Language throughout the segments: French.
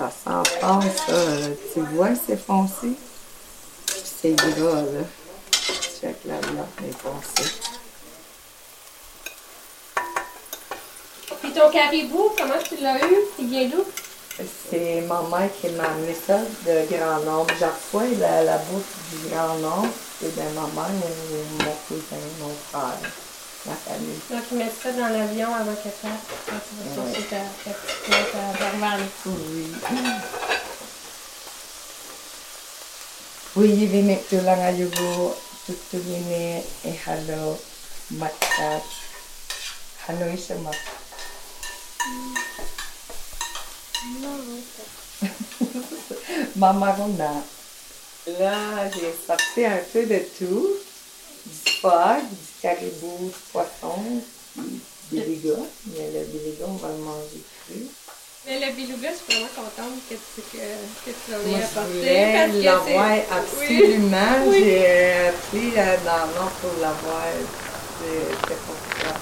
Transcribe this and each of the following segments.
Ça sent fort, ça. Tu vois, c'est foncé. C'est gras, là. Check la viande est foncée. Puis ton caribou, comment tu l'as eu? Il vient d'où? C'est ma mère qui m'a amené ça de Grand Nord. J'ai reçu la, la bouffe du Grand Nord. C'est de ma mère ou mon cousin, mon frère, famille. Donc, tu mets ça dans l'avion avant qu'elle parte. Quand tu vas chercher ta, ta petite à Dorval. Oui. Oui, vi mycket långa jugo, tutulini, e halo, matat. Halo isa mat. Maman Rona. Là, j'ai sorti un peu de tout. Du caribou, poisson, du béliga. Mais le béliga, on va le manger cru. Mais le beluga, je suis vraiment contente que tu, que, que tu Moi, aies je apporté. voulais parce que l'avoir c'est- absolument. Oui. J'ai appris euh, dans le Nord pour l'avoir. C'est pour ça.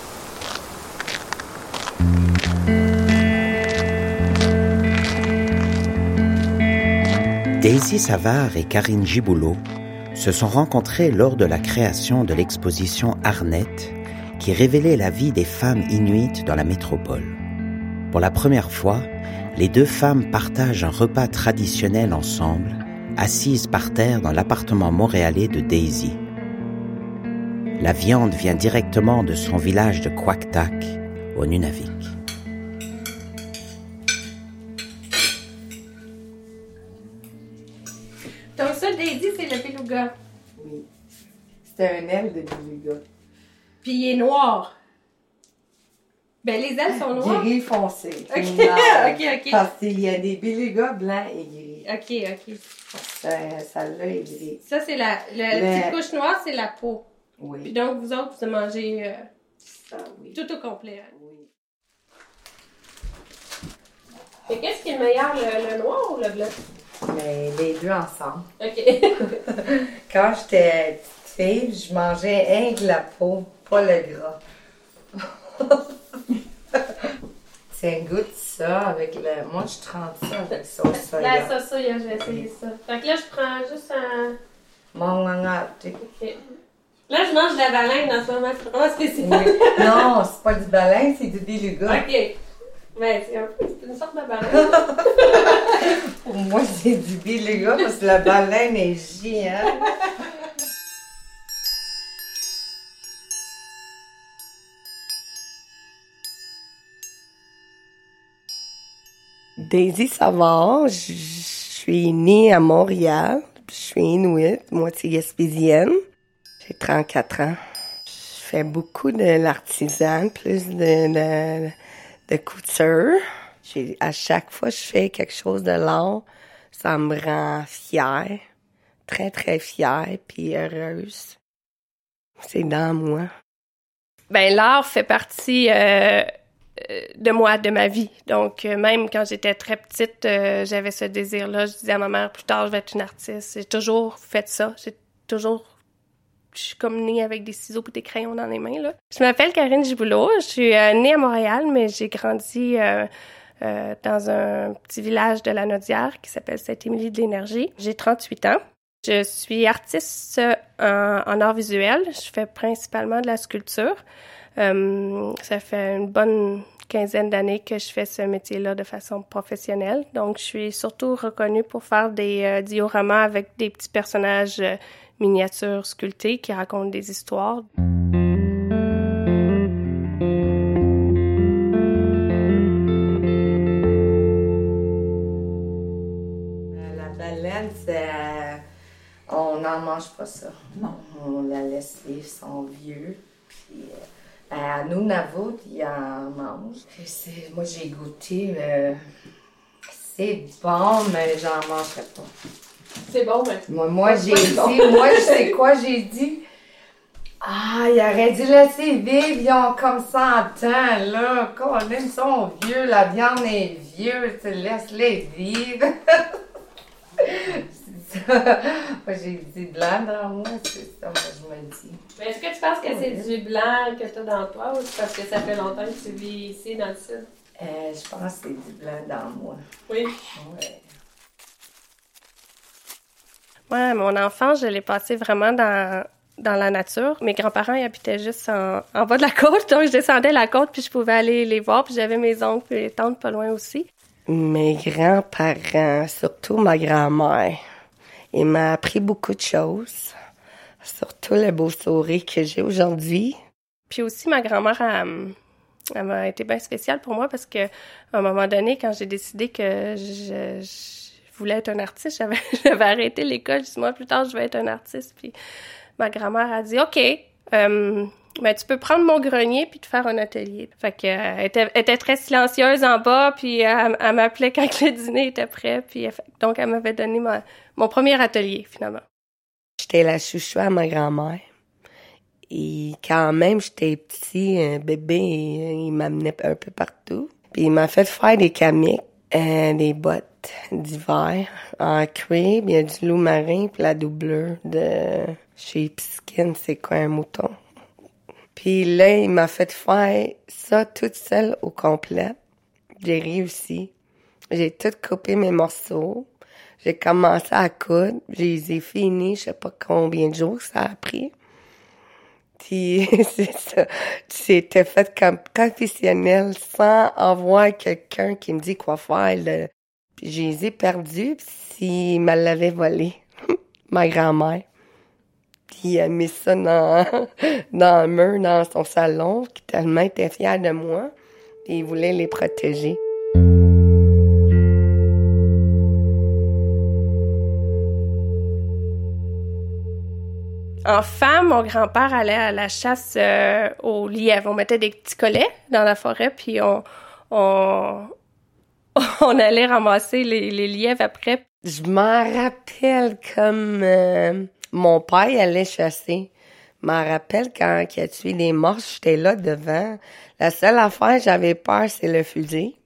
Daisy Savard et Karine Giboulot se sont rencontrées lors de la création de l'exposition Arnett qui révélait la vie des femmes inuites dans la métropole. Pour la première fois, les deux femmes partagent un repas traditionnel ensemble, assises par terre dans l'appartement montréalais de Daisy. La viande vient directement de son village de Quactac, au Nunavik. Oui. C'était un aile de beluga. Puis il est noir. Ben, les ailes sont noires. Gris foncé. Ok, ok, ok. Parce qu'il y a des belugas blancs et gris. Ok, ok. Ça, Celle-là est gris. Ça, c'est la, la Le- petite couche noire, c'est la peau. Puis Oui. donc, vous autres, vous mangez euh, Ça, oui. tout au complet. hein. Oui. Mais qu'est-ce qui est meilleur, le, le noir ou le blanc? Mais les deux ensemble. Ok. Quand j'étais petite fille, je mangeais rien que la peau, pas le gras. Tiens, goûte ça avec le. Moi, je trempe ça avec sauce soya. Là, ça, ça, je vais essayer ça. Fait que là, je prends juste un. Mon Ok. Là, je mange de la baleine en ce moment. C'est vraiment spécial. Oui. Non, c'est pas du baleine, c'est du beluga. Ok. Ben, c'est un peu une sorte de baleine. Pour moi, c'est du beluga parce que la baleine est géante. Daisy Savard, je suis née à Montréal. Je suis inuit, moitié gaspésienne. J'ai 34 ans. Je fais beaucoup de l'artisan, plus de, de couture. À chaque fois que je fais quelque chose de l'art, ça me rend fière. Très, très fière puis heureuse. C'est dans moi. Ben, l'art fait partie euh, euh, de moi, de ma vie. Donc, euh, même quand j'étais très petite, euh, j'avais ce désir-là. Je disais à ma mère, plus tard, je vais être une artiste. J'ai toujours fait ça. J'ai toujours... Je suis comme née avec des ciseaux et des crayons dans les mains, là. Je m'appelle Karine Giboulot. Je suis euh, née à Montréal, mais j'ai grandi euh, euh, dans un petit village de la Nodière qui s'appelle Sainte-Émilie de l'Énergie. J'ai 38 ans. Je suis artiste en, art visuel. Je fais principalement de la sculpture. Ça fait une bonne quinzaine d'années que je fais ce métier-là de façon professionnelle. Donc, je suis surtout reconnue pour faire des dioramas avec des petits personnages miniatures sculptés qui racontent des histoires. Euh, La baleine, c'est. euh, On n'en mange pas ça. Non. On la laisse vivre son vieux. Puis, euh, ben, à nous, Navut, ils en c'est- Moi, j'ai goûté. euh, C'est bon, mais j'en mangerai pas. C'est bon, mais... Moi, moi j'ai dit, bon. moi, je sais quoi, j'ai dit. Ah, il aurait dû laisser vivre, ils ont comme ça en temps, là. Quand ils sont vieux, la viande est vieux, tu laisse-les vivre. C'est ça. Moi, j'ai dit blanc dans moi, c'est ça, moi, je me dis. Mais est-ce que tu penses que c'est du blanc que tu as dans toi ou c'est parce que ça fait longtemps que tu vis ici dans le sud? Euh, je pense que c'est du blanc dans moi. Oui. Ouais. Ouais, mon enfance, je l'ai passé vraiment dans, dans la nature. Mes grands-parents ils habitaient juste en, en bas de la côte, donc je descendais la côte puis je pouvais aller les voir, puis j'avais mes oncles et les tantes pas loin aussi. Mes grands-parents, surtout ma grand-mère, il m'a appris beaucoup de choses, surtout le beau sourire que j'ai aujourd'hui. Puis aussi, ma grand-mère, elle, elle m'a été bien spéciale pour moi parce que à un moment donné, quand j'ai décidé que je, je voulais être un artiste, j'avais, arrêté l'école. Six mois plus tard, je vais être un artiste. Puis ma grand-mère a dit, OK, ben, tu peux prendre mon grenier puis te faire un atelier. Fait que, euh, elle était, très silencieuse en bas, puis elle, m'appelait quand le dîner était prêt. Puis donc, elle m'avait donné mon premier atelier, finalement. J'étais la chouchou à ma grand-mère. Et quand même, j'étais petit, un bébé, il m'amenait un peu partout. Puis il m'a fait faire des camiques, euh, des bottes d'hiver en cuir, il y a du loup marin, puis la doublure de chez Skin, c'est quoi un mouton. Puis là, il m'a fait faire ça toute seule au complet. J'ai réussi. J'ai tout coupé mes morceaux. J'ai commencé à coudre. Je les ai finis, je sais pas combien de jours ça a pris. Puis. C'était fait comme professionnel sans avoir quelqu'un qui me dit quoi faire. là. Puis je les ai perdus s'il me l'avait volé. Ma grand-mère. Puis elle a mis ça dans, dans le mur, dans son salon, qui tellement était fière de moi. Et il voulait les protéger. Enfant, mon grand-père allait à la chasse euh, aux lièvres. On mettait des petits collets dans la forêt, puis on, on, on allait ramasser les, les lièvres après. Je m'en rappelle comme euh, mon père allait chasser. Je m'en rappelle quand il a tué des morses, j'étais là devant. La seule affaire j'avais peur, c'est le fusil.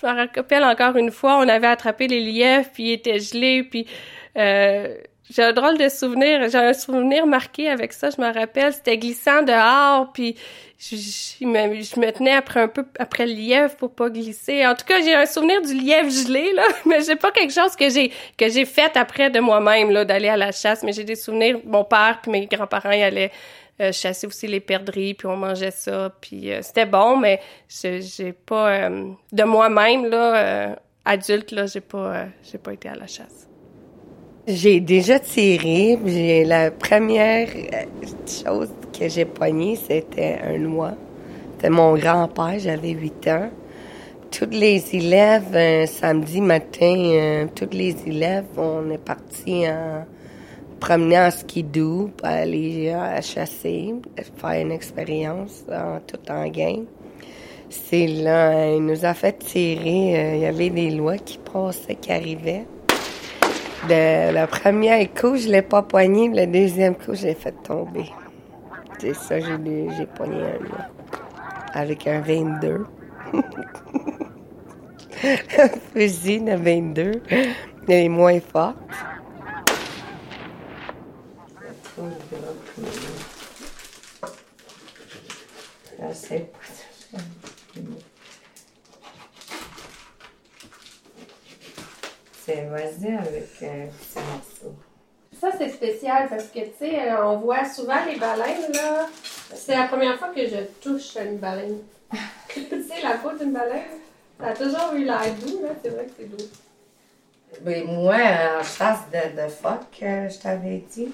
Je me rappelle encore une fois, on avait attrapé les lièvres, puis ils étaient gelés, puis euh, j'ai un drôle de souvenir. J'ai un souvenir marqué avec ça, je me rappelle. C'était glissant dehors, puis je, je, me, tenais après un peu après le lièvre pour pas glisser. En tout cas, j'ai un souvenir du lièvre gelé, là, mais j'ai pas quelque chose que j'ai que j'ai fait après de moi-même, là, d'aller à la chasse, mais j'ai des souvenirs. Mon père puis mes grands-parents y allaient euh, chasser aussi les perdrix, puis on mangeait ça, puis euh, c'était bon, mais j'ai pas euh, de moi-même là, adulte là, j'ai pas j'ai pas été à la chasse. J'ai déjà tiré. J'ai la première euh, chose que j'ai poignée, c'était un noix. C'était mon grand-père, j'avais 8 ans. Toutes les élèves, samedi matin, euh, toutes les élèves, on est partis en promener en skidoo pour aller euh, chasser, faire une expérience en tout en game. C'est là, il nous a fait tirer. Il y avait des lois qui passaient, qui arrivaient. Le, le premier coup, je l'ai pas poigné. Le deuxième coup, je l'ai fait tomber. C'est ça, j'ai poigné un là. Avec un 22. un fusil de 22. Elle est moins forte. Je sais pas. C'est vas-y avec un petit morceau. Ça, c'est spécial parce que, tu sais, euh, on voit souvent les baleines, là. C'est la première fois que je touche une baleine. tu sais, la peau d'une baleine, ça a toujours eu l'air doux, là. C'est vrai que c'est doux. Mais moi, en chasse de, de phoque, euh, je t'avais dit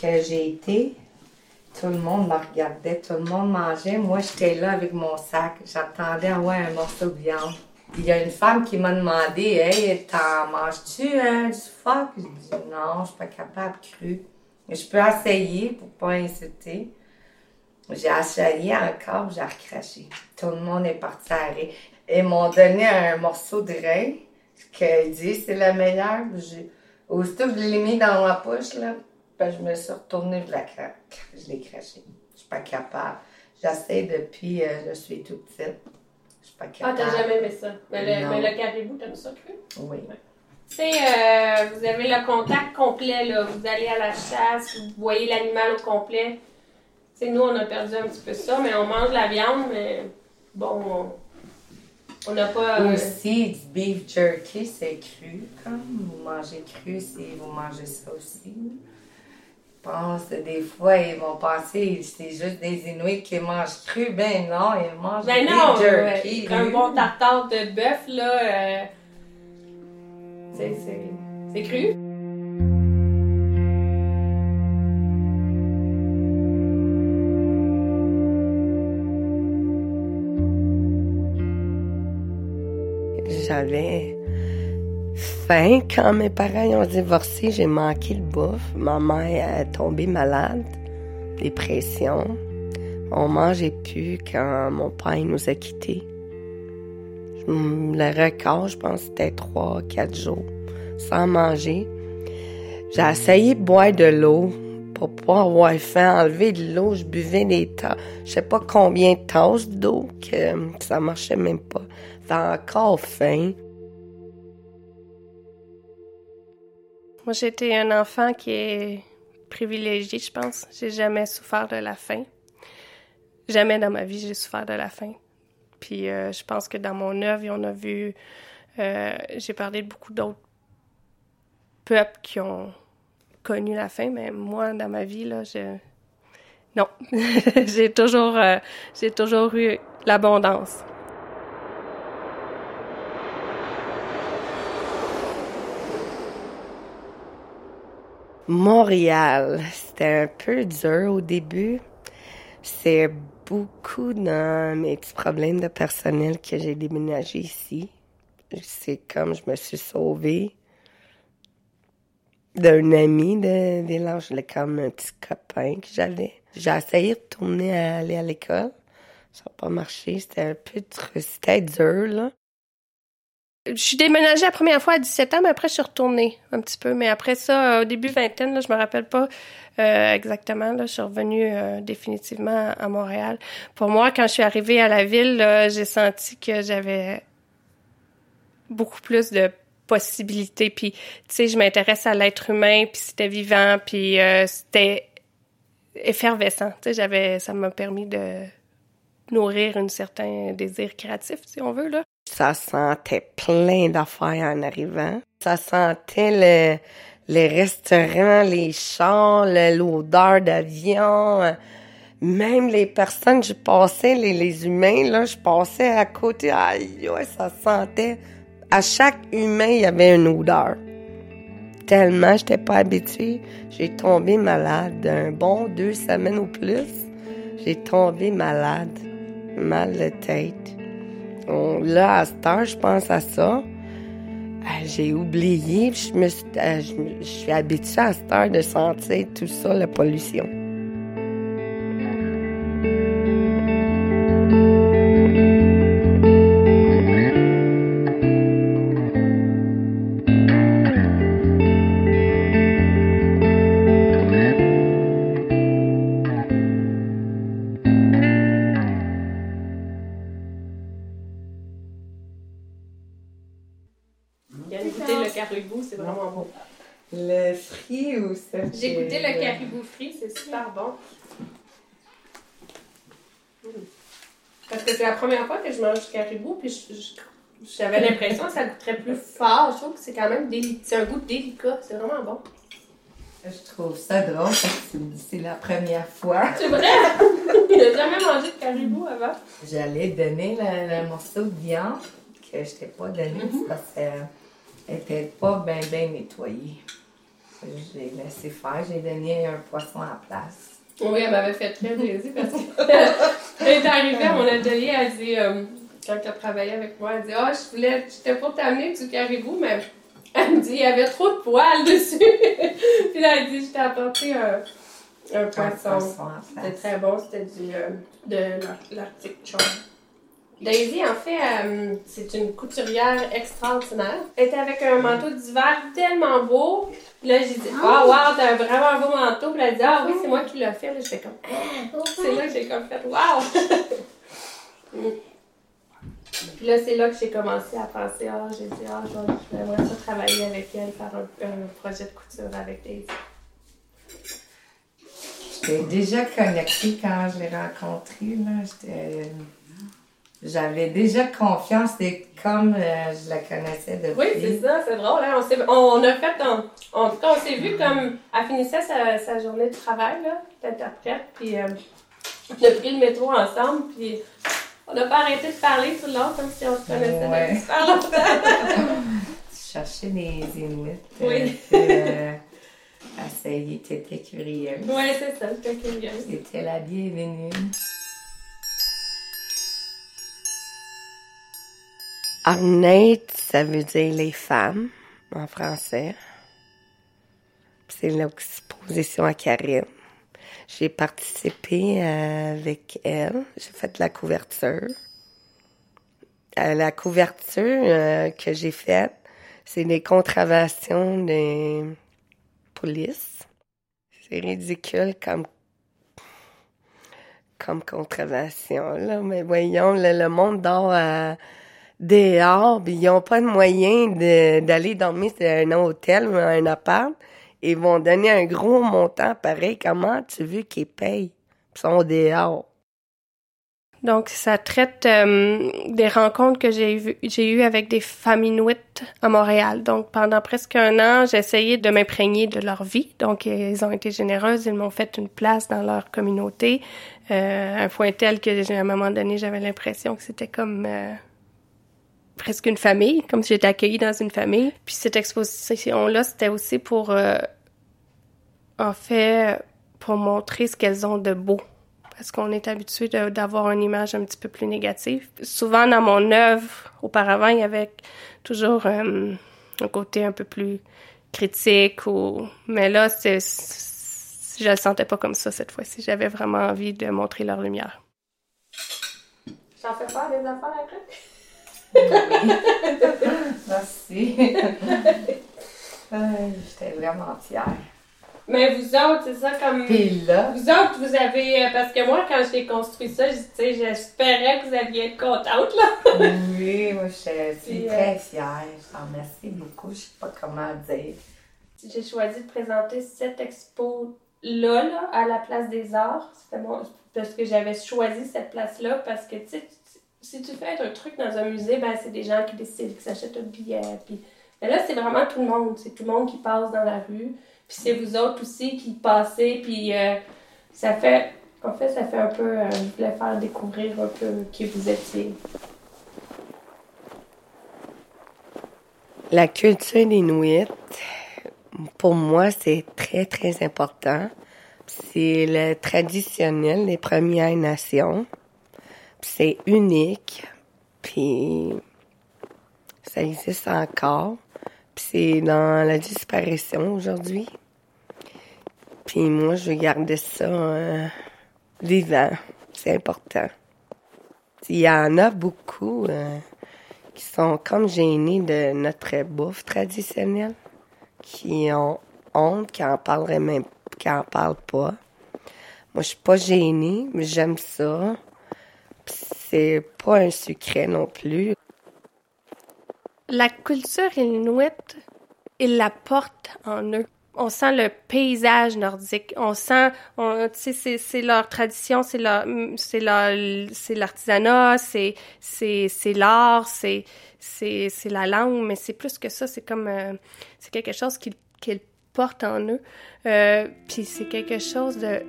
que j'ai été. Tout le monde me regardait, tout le monde mangeait. Moi, j'étais là avec mon sac. J'attendais avoir un morceau de viande. Il y a une femme qui m'a demandé Hey, t'en manges-tu hein, du phoque Je dis Non, je suis pas capable cru. Je peux essayer pour pas insulter. J'ai essayé encore, j'ai recraché. Tout le monde est parti rire. Ils m'ont donné un morceau de rein qu'il dit c'est le meilleur. Aussitôt que je l'ai mis dans ma poche, là, ben, je me suis retournée, je la cra- Je l'ai craché. Je suis pas capable. J'essaie depuis, euh, je suis toute petite. Je suis pas Ah, capable. t'as jamais aimé ça. Mais le, mais le caribou, t'aimes ça cru? Oui. Tu sais, euh, vous avez le contact complet, là. Vous allez à la chasse, vous voyez l'animal au complet. Tu sais, nous, on a perdu un petit peu ça, mais on mange la viande, mais bon, on, On n'a pas. euh, Aussi, du beef jerky, c'est cru. Comme vous mangez cru, si vous mangez ça aussi. Je pense que des fois, ils vont penser que c'est juste des Inuits qui mangent cru. Ben non, ils mangent Ben du non, jerky. ouais, un bon tartare de bœuf, là, euh, c'est, c'est, c'est cru. J'avais faim quand mes parents ont divorcé. J'ai manqué le bouffe. Ma mère est tombée malade, dépression. On mangeait plus quand mon père nous a quittés. Le record, je pense, c'était trois, quatre jours sans manger. J'ai essayé de boire de l'eau pour pas avoir faim, enlever de l'eau. Je buvais des tasses. Je sais pas combien de tasses d'eau que ça marchait même pas. J'avais encore faim. Moi, j'ai été un enfant qui est privilégié, je pense. J'ai jamais souffert de la faim. Jamais dans ma vie, j'ai souffert de la faim. Puis euh, je pense que dans mon œuvre, on a vu... euh, j'ai parlé de beaucoup d'autres peuples qui ont connu la faim, mais moi, dans ma vie, là, je... Non. j'ai toujours, euh, j'ai toujours eu l'abondance. Montréal, c'était un peu dur au début. C'est beaucoup dans mes petits problèmes de personnel que j'ai déménagé ici. C'est comme je me suis sauvée d'un ami de village, là, comme un petit copain que j'avais. J'ai essayé de tourner à aller à l'école. Ça n'a pas marché. C'était un peu tr- c'était dur, là. Je suis déménagée la première fois à 17 ans, mais après, je suis retournée un petit peu. Mais après ça, au début vingtaine, je me rappelle pas euh, exactement. Là, je suis revenue euh, définitivement à Montréal. Pour moi, quand je suis arrivée à la ville, j'ai senti que j'avais beaucoup plus de possibilités. Puis, tu sais, je m'intéresse à l'être humain, puis c'était vivant, puis euh, c'était effervescent. Tu sais, j'avais, ça m'a permis de nourrir un certain désir créatif, si on veut, là. Ça sentait plein d'affaires en arrivant. Ça sentait le, les restaurants, les chars, l'odeur d'avion. Même les personnes je passais, les, les humains, là, je passais à côté. Aïe, ouais, ça sentait. À chaque humain, il y avait une odeur. Tellement j'étais pas habituée. J'ai tombé malade. Un bon deux semaines ou plus, j'ai tombé malade. Mal de tête. Là, à cette heure, je pense à ça. Ah, J'ai oublié, je me suis, me- je suis habituée à cette heure de sentir tout ça, la pollution. Le caribou, c'est vraiment bon. Le frit ou ça? J'ai goûté le caribou frit, c'est super bon. Mm. Parce que c'est la première fois que je mange du caribou, puis je- je- j'avais l'impression que ça goûterait plus fort. Je trouve que c'est quand même délicat. C'est un goût délicat, c'est vraiment bon. Je trouve ça drôle parce que c'est la première fois. C'est vrai! Il n'a jamais mangé de caribou avant? J'allais donner le, le morceau de viande que je t'ai pas donné parce qu'elle était pas bien bien nettoyée. J'ai laissé faire, j'ai donné un poisson à la place. Oui, elle m'avait fait très plaisir parce qu'elle est arrivée à mon atelier, elle dit, euh, quand elle travaillait avec moi, elle dit Ah, je voulais, j'étais pour t'amener du caribou, mais elle me dit, il y avait trop de poils dessus. Puis là, elle dit, je t'ai apporté un, un Un poisson. C'était très bon, c'était du euh, de l'Ar- l'Arctic Charm. Daisy, en fait, euh, c'est une couturière extraordinaire. Elle était avec un manteau d'hiver tellement beau. Puis Là, j'ai dit, ah, wow, t'as un vraiment beau manteau. Puis elle a dit, ah oui, c'est moi qui l'ai fait. Là, j'étais comme, ah, c'est là que j'ai comme fait, wow! Puis là, c'est là que j'ai commencé à penser, ah, j'ai dit, ah, je vais- ça travailler avec elle, faire un, un projet de couture avec Daisy. J'étais déjà connectée quand je l'ai rencontrée. Là. J'étais, j'avais déjà confiance, c'est comme euh, je la connaissais depuis. Oui, c'est ça, c'est drôle. Hein? On, on, a fait, en tout cas, on s'est vu comme, elle finissait sa, sa journée de travail, là, d'interprète, puis euh, on a pris le métro ensemble, puis on n'a pas arrêté de parler tout le long, comme si on se connaissait ouais. depuis super longtemps. tu cherchais des Inuits. Oui. Euh, essayer, t'étais curieuse. Oui, c'est ça, j'étais curieuse. C'était la bienvenue. Arnette, ça veut dire les femmes en français. C'est l'exposition à Karine. J'ai participé euh, avec elle. J'ai fait la couverture. Euh, la couverture euh, que j'ai faite, c'est des contraventions des polices. C'est ridicule comme comme contravention, là. Mais voyons, le monde dort dehors, ils n'ont pas de moyen d'aller dormir dans un hôtel ou un appart. Ils vont donner un gros montant pareil. Comment tu veux qu'ils payent? Ils sont dehors. Donc, ça traite euh, des rencontres que j'ai eues j'ai eu avec des femmes inuites à Montréal. Donc, pendant presque un an, j'ai essayé de m'imprégner de leur vie. Donc, ils ont été généreuses, ils m'ont fait une place dans leur communauté, euh, un point tel que, à un moment donné, j'avais l'impression que c'était comme euh, presque une famille, comme si j'étais accueillie dans une famille. Puis cette exposition-là, c'était aussi pour, euh, en fait, pour montrer ce qu'elles ont de beau. Parce qu'on est habitué d'avoir une image un petit peu plus négative. Souvent, dans mon œuvre, auparavant, il y avait toujours euh, un côté un peu plus critique. Mais là, c'est, je le sentais pas comme ça cette fois-ci. J'avais vraiment envie de montrer leur lumière. J'en fais pas des affaires après? Merci. J'étais vraiment fière. Mais vous autres, c'est ça comme. Puis là. Vous autres, vous avez. Euh, parce que moi, quand j'ai construit ça, j'espérais que vous alliez être contente, là. oui, moi, je suis très euh, fière. Je t'en remercie beaucoup. Je sais pas comment dire. J'ai choisi de présenter cette expo-là, là, à la place des arts. C'était bon, parce que j'avais choisi cette place-là parce que, tu sais, si tu fais un truc dans un musée, ben, c'est des gens qui décident, qui s'achètent un billet. Puis... Mais là, c'est vraiment tout le monde. C'est tout le monde qui passe dans la rue. Puis c'est vous autres aussi qui passez. Puis euh, ça fait. En fait, ça fait un peu. Euh, je voulais faire découvrir un peu qui vous étiez. La culture inuit, pour moi, c'est très, très important. C'est le traditionnel des Premières Nations c'est unique, puis ça existe encore, puis c'est dans la disparition aujourd'hui. Puis moi, je veux garder ça euh, vivant, c'est important. Il y en a beaucoup euh, qui sont comme gênés de notre bouffe traditionnelle, qui ont honte, qui en parleraient même, qui en parlent pas. Moi, je suis pas gênée, mais j'aime ça c'est pas un secret non plus. La culture inuite, ils la portent en eux. On sent le paysage nordique. On sent, tu sais, c'est leur tradition, c'est leur, c'est leur, c'est l'artisanat, c'est, c'est, c'est l'art, c'est, c'est, c'est la langue, mais c'est plus que ça. C'est comme, euh, c'est quelque chose qu'ils, qu'ils portent en eux. Euh, puis c'est quelque chose de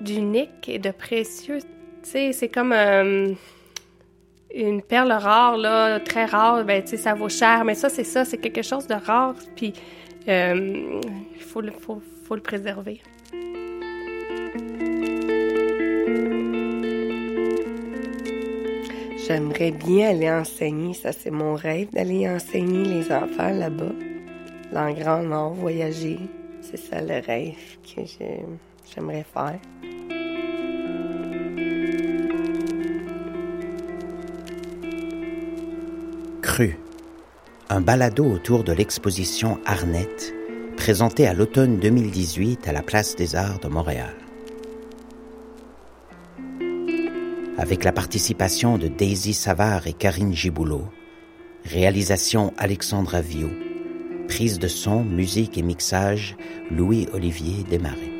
d'unique et de précieux. Tu sais, c'est comme euh, une perle rare, là, très rare, ben, tu sais, ça vaut cher. Mais ça, c'est ça, c'est quelque chose de rare. Puis, euh, il faut, le, faut, faut le préserver. J'aimerais bien aller enseigner, ça c'est mon rêve, d'aller enseigner les enfants là-bas, dans le Grand Nord, voyager. C'est ça le rêve que j'aimerais faire. Un balado autour de l'exposition Arnette, présentée à l'automne 2018 à la Place des Arts de Montréal. Avec la participation de Daisy Savard et Karine Giboulot, réalisation Alexandra Viau, prise de son, musique et mixage Louis-Olivier Desmarais.